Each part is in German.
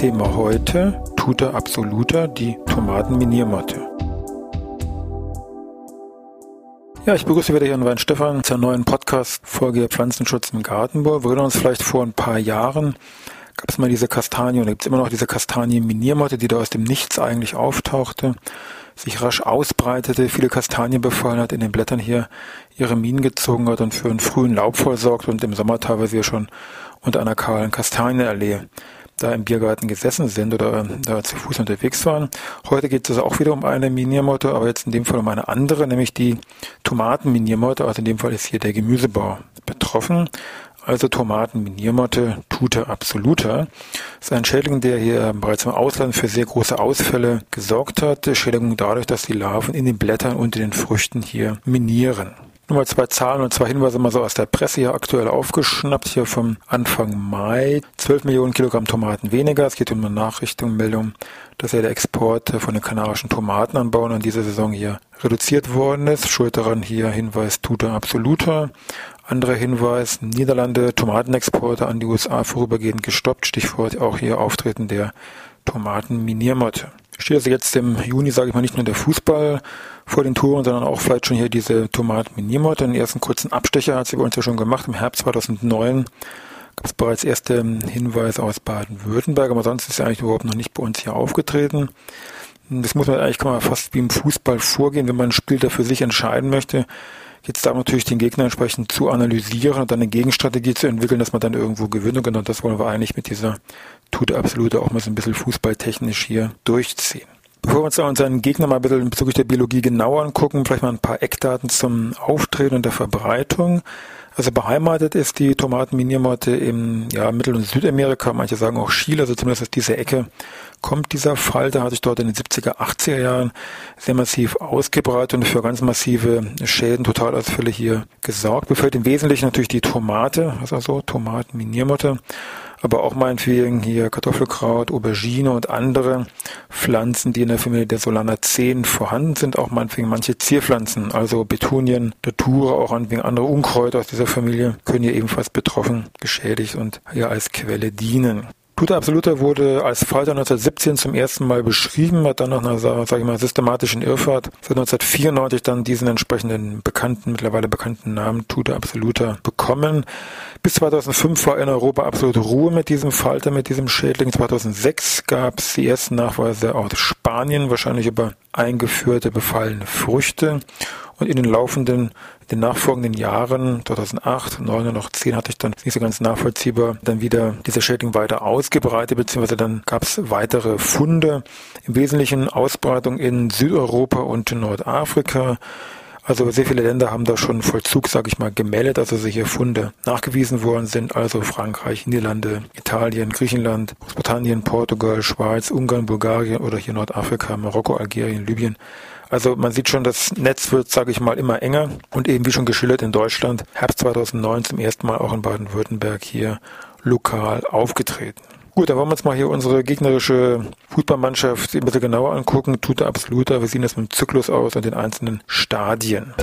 Thema heute Tuta absoluta, die Tomatenminiermotte. Ja, ich begrüße wieder Herrn Wein Stefan zur neuen Podcast-Folge Pflanzenschutz im Gartenbau. Wir erinnern uns vielleicht vor ein paar Jahren gab es mal diese Kastanie und gibt es immer noch diese Kastanienminiermotte, die da aus dem Nichts eigentlich auftauchte, sich rasch ausbreitete, viele Kastanien befallen hat, in den Blättern hier ihre Minen gezogen hat und für einen frühen Laubfall sorgt und im Sommer teilweise schon unter einer kahlen Kastanienallee da im Biergarten gesessen sind oder da zu Fuß unterwegs waren. Heute geht es also auch wieder um eine Miniermotte, aber jetzt in dem Fall um eine andere, nämlich die Tomatenminiermotte. Also in dem Fall ist hier der Gemüsebau betroffen. Also Tomatenminiermotte Tuta absoluta. Das ist ein Schädling, der hier bereits im Ausland für sehr große Ausfälle gesorgt hat. Schädigung dadurch, dass die Larven in den Blättern und in den Früchten hier minieren. Nur mal zwei Zahlen und zwei Hinweise mal so aus der Presse hier aktuell aufgeschnappt, hier vom Anfang Mai. 12 Millionen Kilogramm Tomaten weniger. Es geht um eine Nachrichtung, Meldung, dass ja der Export von den kanarischen Tomatenanbauern in dieser Saison hier reduziert worden ist. Schuld daran hier Hinweis Tuta Absoluta. Anderer Hinweis, Niederlande Tomatenexporte an die USA vorübergehend gestoppt. Stichwort auch hier Auftreten der Tomatenminiermotte. Steht also jetzt im Juni, sage ich mal, nicht nur der Fußball vor den Touren, sondern auch vielleicht schon hier diese Tomaten-Miniermotte. Den ersten kurzen Abstecher hat sie bei uns ja schon gemacht. Im Herbst 2009 gab es bereits erste Hinweise aus Baden-Württemberg, aber sonst ist sie eigentlich überhaupt noch nicht bei uns hier aufgetreten. Das muss man eigentlich kann man fast wie im Fußball vorgehen, wenn man ein Spiel da für sich entscheiden möchte. Jetzt da natürlich den Gegner entsprechend zu analysieren und dann eine Gegenstrategie zu entwickeln, dass man dann irgendwo gewinnt. Und genau das wollen wir eigentlich mit dieser Tute Absolute auch mal so ein bisschen fußballtechnisch hier durchziehen. Bevor wir uns unseren Gegner mal ein bisschen bezüglich der Biologie genauer angucken, vielleicht mal ein paar Eckdaten zum Auftreten und der Verbreitung. Also beheimatet ist die Tomatenminiermotte im ja, Mittel- und Südamerika, manche sagen auch Chile, also zumindest aus dieser Ecke kommt dieser Fall. Da hat sich dort in den 70er, 80er Jahren sehr massiv ausgebreitet und für ganz massive Schäden, Totalausfälle hier gesorgt. Befällt im Wesentlichen natürlich die Tomate, also Tomatenminiermotte aber auch meinetwegen hier Kartoffelkraut, Aubergine und andere Pflanzen, die in der Familie der Solanaceen vorhanden sind, auch meinetwegen manche Zierpflanzen, also Betunien, Datura, auch meinetwegen andere Unkräuter aus dieser Familie können hier ebenfalls betroffen, geschädigt und hier als Quelle dienen. Tuta Absoluta wurde als Falter 1917 zum ersten Mal beschrieben, hat dann nach einer, sage ich mal, systematischen Irrfahrt seit 1994 dann diesen entsprechenden bekannten, mittlerweile bekannten Namen Tuta Absoluta bekommen. Bis 2005 war in Europa absolute Ruhe mit diesem Falter, mit diesem Schädling. 2006 gab es die ersten Nachweise aus Spanien, wahrscheinlich über eingeführte befallene Früchte. Und in den laufenden, den nachfolgenden Jahren, 2008, 2009 und noch 10 hatte ich dann nicht so ganz nachvollziehbar, dann wieder diese Schädling weiter ausgebreitet, beziehungsweise dann gab es weitere Funde. Im Wesentlichen Ausbreitung in Südeuropa und in Nordafrika. Also sehr viele Länder haben da schon Vollzug, sage ich mal, gemeldet, also solche Funde nachgewiesen worden sind. Also Frankreich, Niederlande, Italien, Griechenland, Großbritannien, Portugal, Schweiz, Ungarn, Bulgarien oder hier Nordafrika, Marokko, Algerien, Libyen. Also man sieht schon, das Netz wird, sage ich mal, immer enger und eben wie schon geschildert in Deutschland, Herbst 2009 zum ersten Mal auch in Baden-Württemberg hier lokal aufgetreten. Gut, dann wollen wir uns mal hier unsere gegnerische Fußballmannschaft ein bisschen genauer angucken. Tut absoluter. Wir sehen das mit dem Zyklus aus und den einzelnen Stadien.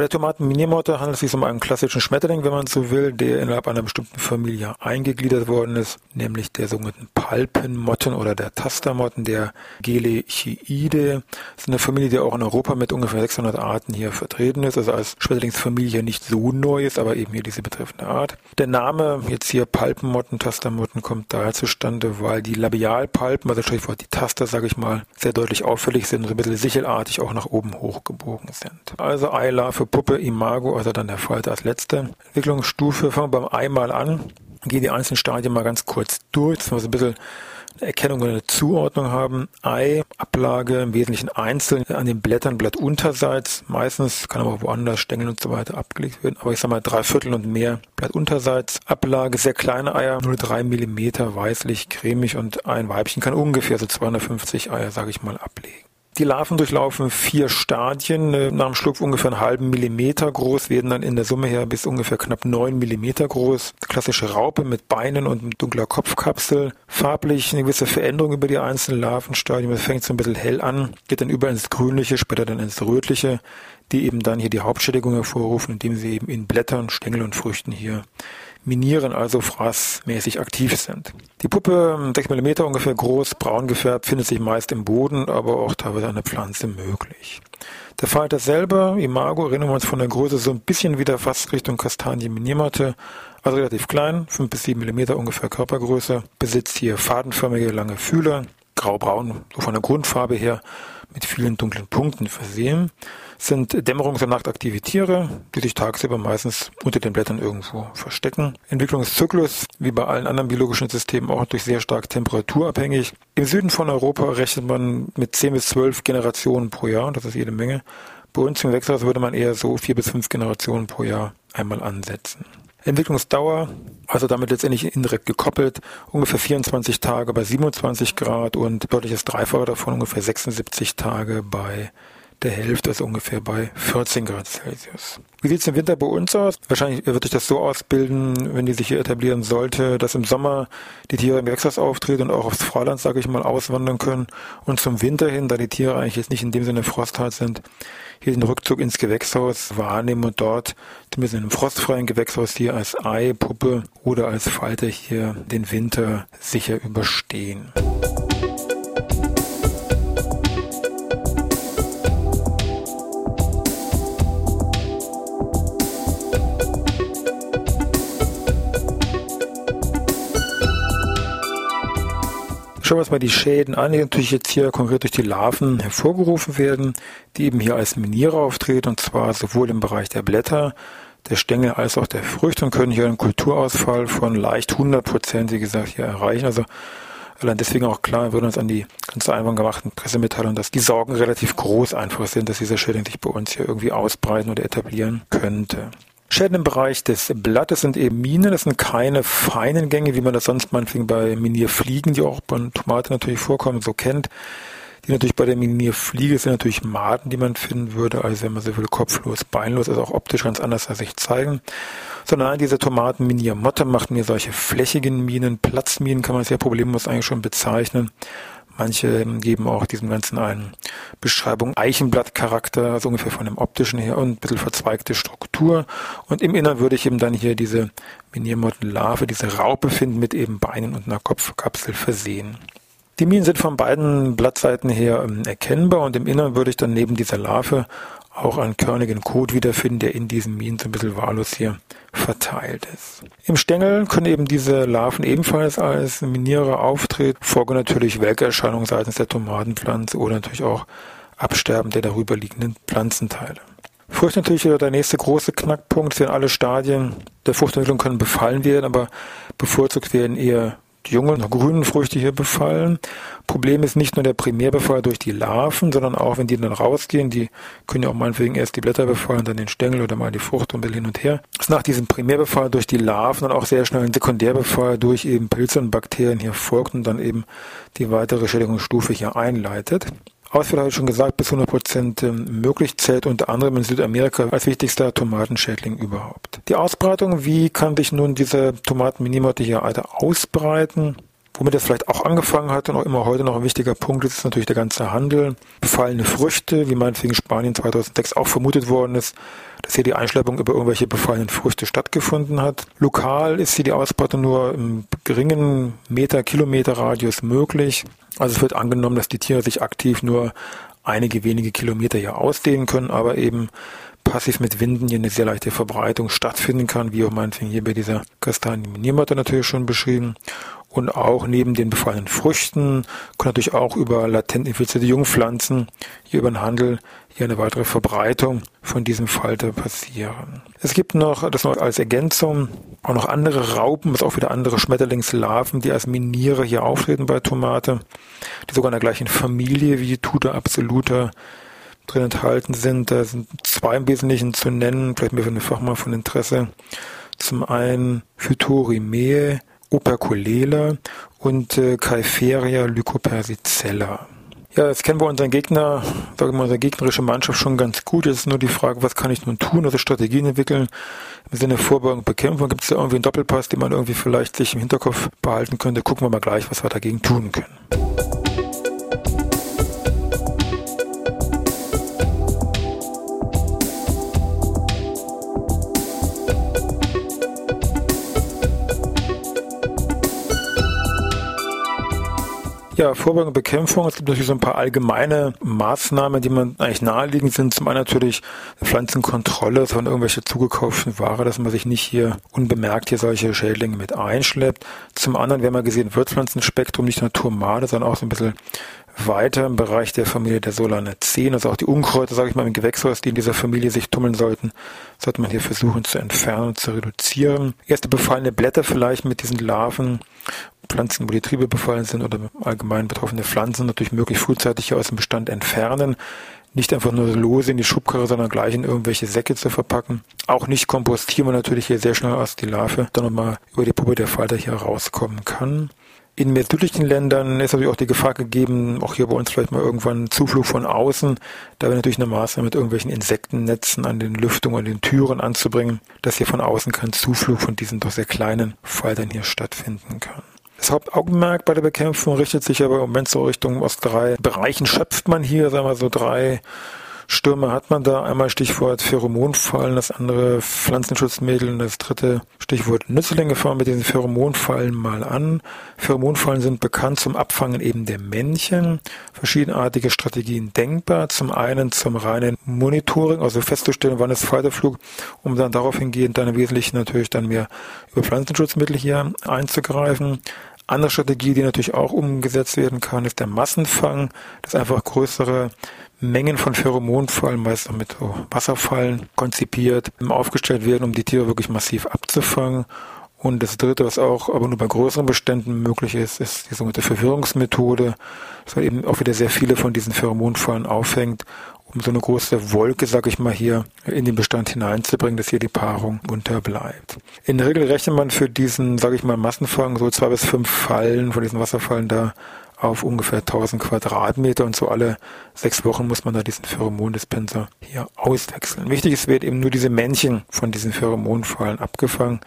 Bei der Tomatenminiermotte handelt es sich um einen klassischen Schmetterling, wenn man so will, der innerhalb einer bestimmten Familie eingegliedert worden ist, nämlich der sogenannten Palpenmotten oder der Tastermotten, der Gelechiide. Das ist eine Familie, die auch in Europa mit ungefähr 600 Arten hier vertreten ist, also als Schmetterlingsfamilie nicht so neu ist, aber eben hier diese betreffende Art. Der Name jetzt hier Palpenmotten, Tastermotten kommt daher zustande, weil die Labialpalpen, also Stichwort die Taster, sage ich mal, sehr deutlich auffällig sind und so ein bisschen sichelartig auch nach oben hochgebogen sind. Also Eila für Puppe Imago, also dann der Falter als letzte Entwicklungsstufe. Fangen wir beim Ei mal an. Gehen die einzelnen Stadien mal ganz kurz durch. Das ist ein bisschen eine Erkennung oder eine Zuordnung haben. Ei, Ablage im Wesentlichen einzeln an den Blättern, blattunterseits, meistens kann aber auch woanders Stängel und so weiter abgelegt werden, aber ich sag mal drei Viertel und mehr blattunterseits. Ablage, sehr kleine Eier, nur drei Millimeter, weißlich, cremig und ein Weibchen kann ungefähr so 250 Eier, sage ich mal, ablegen. Die Larven durchlaufen vier Stadien, äh, nach dem Schlupf ungefähr einen halben Millimeter groß, werden dann in der Summe her bis ungefähr knapp neun Millimeter groß. Klassische Raupe mit Beinen und dunkler Kopfkapsel. Farblich eine gewisse Veränderung über die einzelnen Larvenstadien. Das fängt so ein bisschen hell an, geht dann über ins Grünliche, später dann ins Rötliche, die eben dann hier die Hauptschädigung hervorrufen, indem sie eben in Blättern, Stängel und Früchten hier minieren, also fraßmäßig aktiv sind. Die Puppe, 6 mm ungefähr groß, braun gefärbt, findet sich meist im Boden, aber auch teilweise an der Pflanze möglich. Der Falter selber, Imago, erinnern wir uns von der Größe so ein bisschen wieder fast Richtung Kastanienminiermatte, also relativ klein, 5 bis 7 mm ungefähr Körpergröße, besitzt hier fadenförmige lange Fühler, graubraun, so von der Grundfarbe her, mit vielen dunklen Punkten versehen sind dämmerungs- und nachtaktive Tiere, die sich tagsüber meistens unter den Blättern irgendwo verstecken. Entwicklungszyklus, wie bei allen anderen biologischen Systemen, auch durch sehr stark temperaturabhängig. Im Süden von Europa rechnet man mit 10 bis 12 Generationen pro Jahr, das ist jede Menge. Bei uns im Wechselhaus würde man eher so vier bis fünf Generationen pro Jahr einmal ansetzen. Entwicklungsdauer, also damit letztendlich indirekt gekoppelt, ungefähr 24 Tage bei 27 Grad und deutliches Dreifache davon ungefähr 76 Tage bei der Hälfte ist ungefähr bei 14 Grad Celsius. Wie sieht es im Winter bei uns aus? Wahrscheinlich wird sich das so ausbilden, wenn die sich hier etablieren sollte, dass im Sommer die Tiere im Gewächshaus auftreten und auch aufs Freiland, sage ich mal, auswandern können. Und zum Winter hin, da die Tiere eigentlich jetzt nicht in dem Sinne frosthart sind, hier den Rückzug ins Gewächshaus wahrnehmen und dort, zumindest in einem frostfreien Gewächshaus hier als Ei, Puppe oder als Falter hier den Winter sicher überstehen. Schauen wir uns mal die Schäden an, die natürlich jetzt hier konkret durch die Larven hervorgerufen werden, die eben hier als Miniere auftreten, und zwar sowohl im Bereich der Blätter, der Stängel als auch der Früchte und können hier einen Kulturausfall von leicht 100 Prozent, wie gesagt, hier erreichen. Also allein deswegen auch klar, wir uns an die ganz einfach gemachten Pressemitteilungen, dass die Sorgen relativ groß einfach sind, dass dieser Schädling sich bei uns hier irgendwie ausbreiten oder etablieren könnte. Schäden im Bereich des Blattes sind eben Minen, das sind keine feinen Gänge, wie man das sonst meinetwegen bei Minierfliegen, die auch bei Tomaten natürlich vorkommen, so kennt. Die natürlich bei der Minierfliege sind natürlich Maden, die man finden würde, also wenn man so will, kopflos, beinlos, also auch optisch ganz anders als sich zeigen. Sondern diese Tomaten-Miniermotte macht mir solche flächigen Minen, Platzminen kann man sehr problemlos eigentlich schon bezeichnen. Manche geben auch diesem Ganzen eine Beschreibung Eichenblattcharakter, also ungefähr von dem optischen her und ein bisschen verzweigte Struktur. Und im Innern würde ich eben dann hier diese Miniermottenlarve, diese Raupe finden mit eben Beinen und einer Kopfkapsel versehen. Die Minen sind von beiden Blattseiten her ähm, erkennbar und im Innern würde ich dann neben dieser Larve auch einen körnigen Kot wiederfinden, der in diesen Minen so ein bisschen wahllos hier verteilt ist. Im Stängel können eben diese Larven ebenfalls als Minierer auftreten, folgen natürlich Welkerscheinungen seitens der Tomatenpflanze oder natürlich auch Absterben der darüber liegenden Pflanzenteile. Frucht natürlich wieder der nächste große Knackpunkt, sind alle Stadien der Fruchtentwicklung können befallen werden, aber bevorzugt werden eher die jungen, grünen Früchte hier befallen. Problem ist nicht nur der Primärbefall durch die Larven, sondern auch, wenn die dann rausgehen, die können ja auch meinetwegen erst die Blätter befallen, dann den Stängel oder mal die Frucht und hin und her. Ist nach diesem Primärbefall durch die Larven dann auch sehr schnell ein Sekundärbefall durch eben Pilze und Bakterien hier folgt und dann eben die weitere Schädigungsstufe hier einleitet. Ausfall habe ich schon gesagt, bis 100 Prozent ähm, möglich zählt unter anderem in Südamerika als wichtigster Tomatenschädling überhaupt. Die Ausbreitung, wie kann sich nun diese Tomaten-Minimotte hier weiter ausbreiten? Womit es vielleicht auch angefangen hat und auch immer heute noch ein wichtiger Punkt ist, ist natürlich der ganze Handel. Befallene Früchte, wie meinetwegen Spanien 2006 auch vermutet worden ist, dass hier die Einschleppung über irgendwelche befallenen Früchte stattgefunden hat. Lokal ist hier die Ausbreitung nur im geringen Meter-Kilometer-Radius möglich. Also es wird angenommen, dass die Tiere sich aktiv nur einige wenige Kilometer hier ausdehnen können, aber eben passiv mit Winden hier eine sehr leichte Verbreitung stattfinden kann, wie auch meinetwegen hier bei dieser Kastanienminiermatte natürlich schon beschrieben. Und auch neben den befallenen Früchten kann natürlich auch über latent infizierte Jungpflanzen hier über den Handel hier eine weitere Verbreitung von diesem Falter passieren. Es gibt noch, das noch als Ergänzung, auch noch andere Raupen, was auch wieder andere Schmetterlingslarven, die als Miniere hier auftreten bei Tomate, die sogar in der gleichen Familie wie Tuta absoluta drin enthalten sind. Da sind zwei im Wesentlichen zu nennen, vielleicht mir für den Fachmann von Interesse. Zum einen Phytorimee, Operculela und äh, Calferia lycopersicella. Ja, jetzt kennen wir unseren Gegner, sagen wir unsere gegnerische Mannschaft schon ganz gut. Jetzt ist nur die Frage, was kann ich nun tun, also Strategien entwickeln im Sinne Vorbeugung, Bekämpfung. Gibt es da irgendwie einen Doppelpass, den man irgendwie vielleicht sich im Hinterkopf behalten könnte? Gucken wir mal gleich, was wir dagegen tun können. Ja, Vorbeugung und Bekämpfung. Es gibt natürlich so ein paar allgemeine Maßnahmen, die man eigentlich naheliegend sind. Zum einen natürlich Pflanzenkontrolle von irgendwelche zugekauften Ware, dass man sich nicht hier unbemerkt hier solche Schädlinge mit einschleppt. Zum anderen, wir haben ja gesehen, Wirtspflanzenspektrum, nicht nur Tomate, sondern auch so ein bisschen weiter im Bereich der Familie der Solanaceen, also auch die Unkräuter, sage ich mal, im Gewächshaus, die in dieser Familie sich tummeln sollten, sollte man hier versuchen zu entfernen und zu reduzieren. Erste befallene Blätter vielleicht mit diesen Larven Pflanzen, wo die Triebe befallen sind oder allgemein betroffene Pflanzen natürlich möglichst frühzeitig aus dem Bestand entfernen. Nicht einfach nur lose in die Schubkarre, sondern gleich in irgendwelche Säcke zu verpacken. Auch nicht kompostieren wir natürlich hier sehr schnell aus die Larve dann nochmal über die Puppe der Falter hier rauskommen kann. In mehr südlichen Ländern ist natürlich auch die Gefahr gegeben, auch hier bei uns vielleicht mal irgendwann Zuflug von außen, da wäre natürlich eine Maßnahme mit irgendwelchen Insektennetzen an den Lüftungen, an den Türen anzubringen, dass hier von außen kein Zuflug von diesen doch sehr kleinen Faltern hier stattfinden kann. Das Hauptaugenmerk bei der Bekämpfung richtet sich aber im Moment so Richtung aus drei Bereichen. Schöpft man hier, sagen wir so drei Stürme hat man da. Einmal Stichwort Pheromonfallen, das andere Pflanzenschutzmittel und das dritte Stichwort Nützlinge. Fangen mit diesen Pheromonfallen mal an. Pheromonfallen sind bekannt zum Abfangen eben der Männchen. Verschiedenartige Strategien denkbar. Zum einen zum reinen Monitoring, also festzustellen, wann ist Falterflug, um dann darauf hingehend dann im Wesentlichen natürlich dann mehr über Pflanzenschutzmittel hier einzugreifen. Andere Strategie, die natürlich auch umgesetzt werden kann, ist der Massenfang, das einfach größere Mengen von Pheromonfallen, meist auch mit so Wasserfallen konzipiert, aufgestellt werden, um die Tiere wirklich massiv abzufangen. Und das dritte, was auch aber nur bei größeren Beständen möglich ist, ist die sogenannte Verwirrungsmethode, dass eben auch wieder sehr viele von diesen Pheromonfallen auffängt um so eine große Wolke, sag ich mal, hier in den Bestand hineinzubringen, dass hier die Paarung unterbleibt. In der Regel rechnet man für diesen, sage ich mal, Massenfang so zwei bis fünf Fallen von diesen Wasserfallen da auf ungefähr 1000 Quadratmeter und so alle sechs Wochen muss man da diesen Pheromondispenser hier auswechseln. Wichtig ist, wird eben nur diese Männchen von diesen Pheromonfallen abgefangen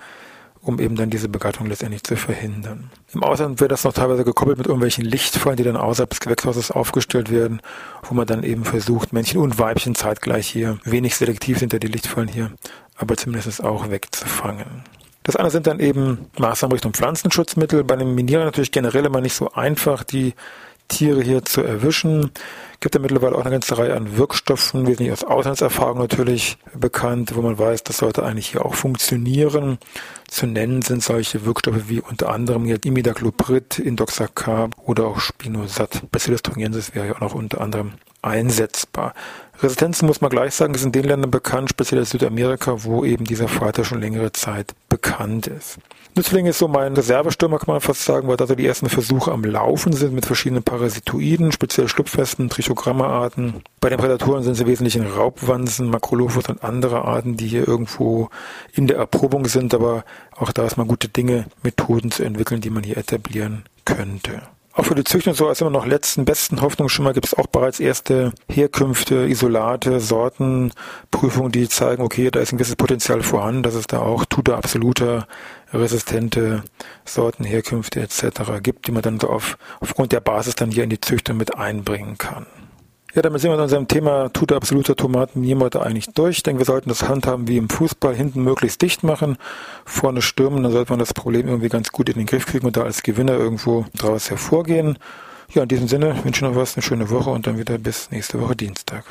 um eben dann diese Begattung letztendlich zu verhindern. Im Ausland wird das noch teilweise gekoppelt mit irgendwelchen Lichtfallen, die dann außerhalb des Gewächshauses aufgestellt werden, wo man dann eben versucht, Männchen und Weibchen zeitgleich hier, wenig selektiv sind ja die Lichtfallen hier, aber zumindest auch wegzufangen. Das andere sind dann eben Maßnahmen Richtung Pflanzenschutzmittel. Bei einem Minierer natürlich generell immer nicht so einfach, die Tiere hier zu erwischen. Gibt ja mittlerweile auch eine ganze Reihe an Wirkstoffen, wesentlich aus Auslandserfahrung natürlich bekannt, wo man weiß, das sollte eigentlich hier auch funktionieren. Zu nennen sind solche Wirkstoffe wie unter anderem hier Imidacloprid, Indoxacarb oder auch Spinosat. Bacillus thuringiensis wäre ja auch noch unter anderem einsetzbar. Resistenzen muss man gleich sagen, ist in den Ländern bekannt, speziell in Südamerika, wo eben dieser Vater schon längere Zeit bekannt ist. Nützling ist so mein Reservestürmer, kann man fast sagen, weil da so die ersten Versuche am Laufen sind mit verschiedenen Parasitoiden, speziell Schlupfwespen, Trichogramma-Arten. Bei den Prädatoren sind sie wesentlich in Raubwanzen, Makrolophus und andere Arten, die hier irgendwo in der Erprobung sind, aber auch da ist man gute Dinge, Methoden zu entwickeln, die man hier etablieren könnte. Auch für die Züchtung so als immer noch letzten besten Hoffnung schon mal gibt es auch bereits erste Herkünfte, Isolate, Sortenprüfungen, die zeigen, okay, da ist ein gewisses Potenzial vorhanden, dass es da auch Tuta absoluter resistente Sorten, Herkünfte etc. gibt, die man dann so auf, aufgrund der Basis dann hier in die Züchtung mit einbringen kann. Ja, damit sind wir mit unserem Thema tut absoluter Tomaten jemand eigentlich durch. Ich denke, wir sollten das handhaben wie im Fußball, hinten möglichst dicht machen, vorne stürmen, dann sollte man das Problem irgendwie ganz gut in den Griff kriegen und da als Gewinner irgendwo draus hervorgehen. Ja, in diesem Sinne wünsche ich noch was, eine schöne Woche und dann wieder bis nächste Woche Dienstag.